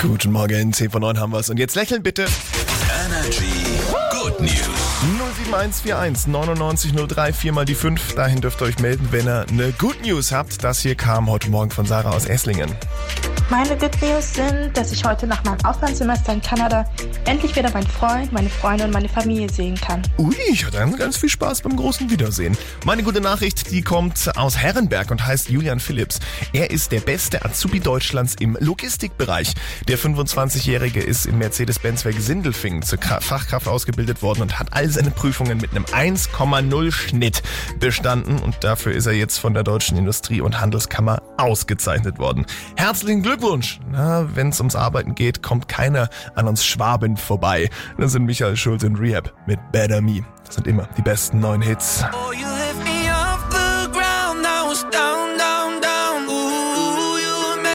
Guten Morgen, 10 von 9 haben wir's. Und jetzt lächeln bitte. Energy Good News. 07141 99 03 4 mal die 5. Dahin dürft ihr euch melden, wenn ihr eine Good News habt. Das hier kam heute Morgen von Sarah aus Esslingen. Meine Good News sind, dass ich heute nach meinem Auslandssemester in Kanada endlich wieder meinen Freund, meine Freunde und meine Familie sehen kann. Ui, ich hatte ganz viel Spaß beim großen Wiedersehen. Meine gute Nachricht, die kommt aus Herrenberg und heißt Julian Phillips. Er ist der beste Azubi Deutschlands im Logistikbereich. Der 25-Jährige ist im Mercedes-Benz-Werk Sindelfingen zur Kra- Fachkraft ausgebildet worden und hat all seine Prüfungen mit einem 1,0 Schnitt bestanden und dafür ist er jetzt von der Deutschen Industrie- und Handelskammer ausgezeichnet worden. Herzlichen Glückwunsch! Na, wenn es ums Arbeiten geht, kommt keiner an uns Schwaben vorbei. Das sind Michael Schulz und Rehab mit Better Me. Das sind immer die besten neuen Hits. Oh,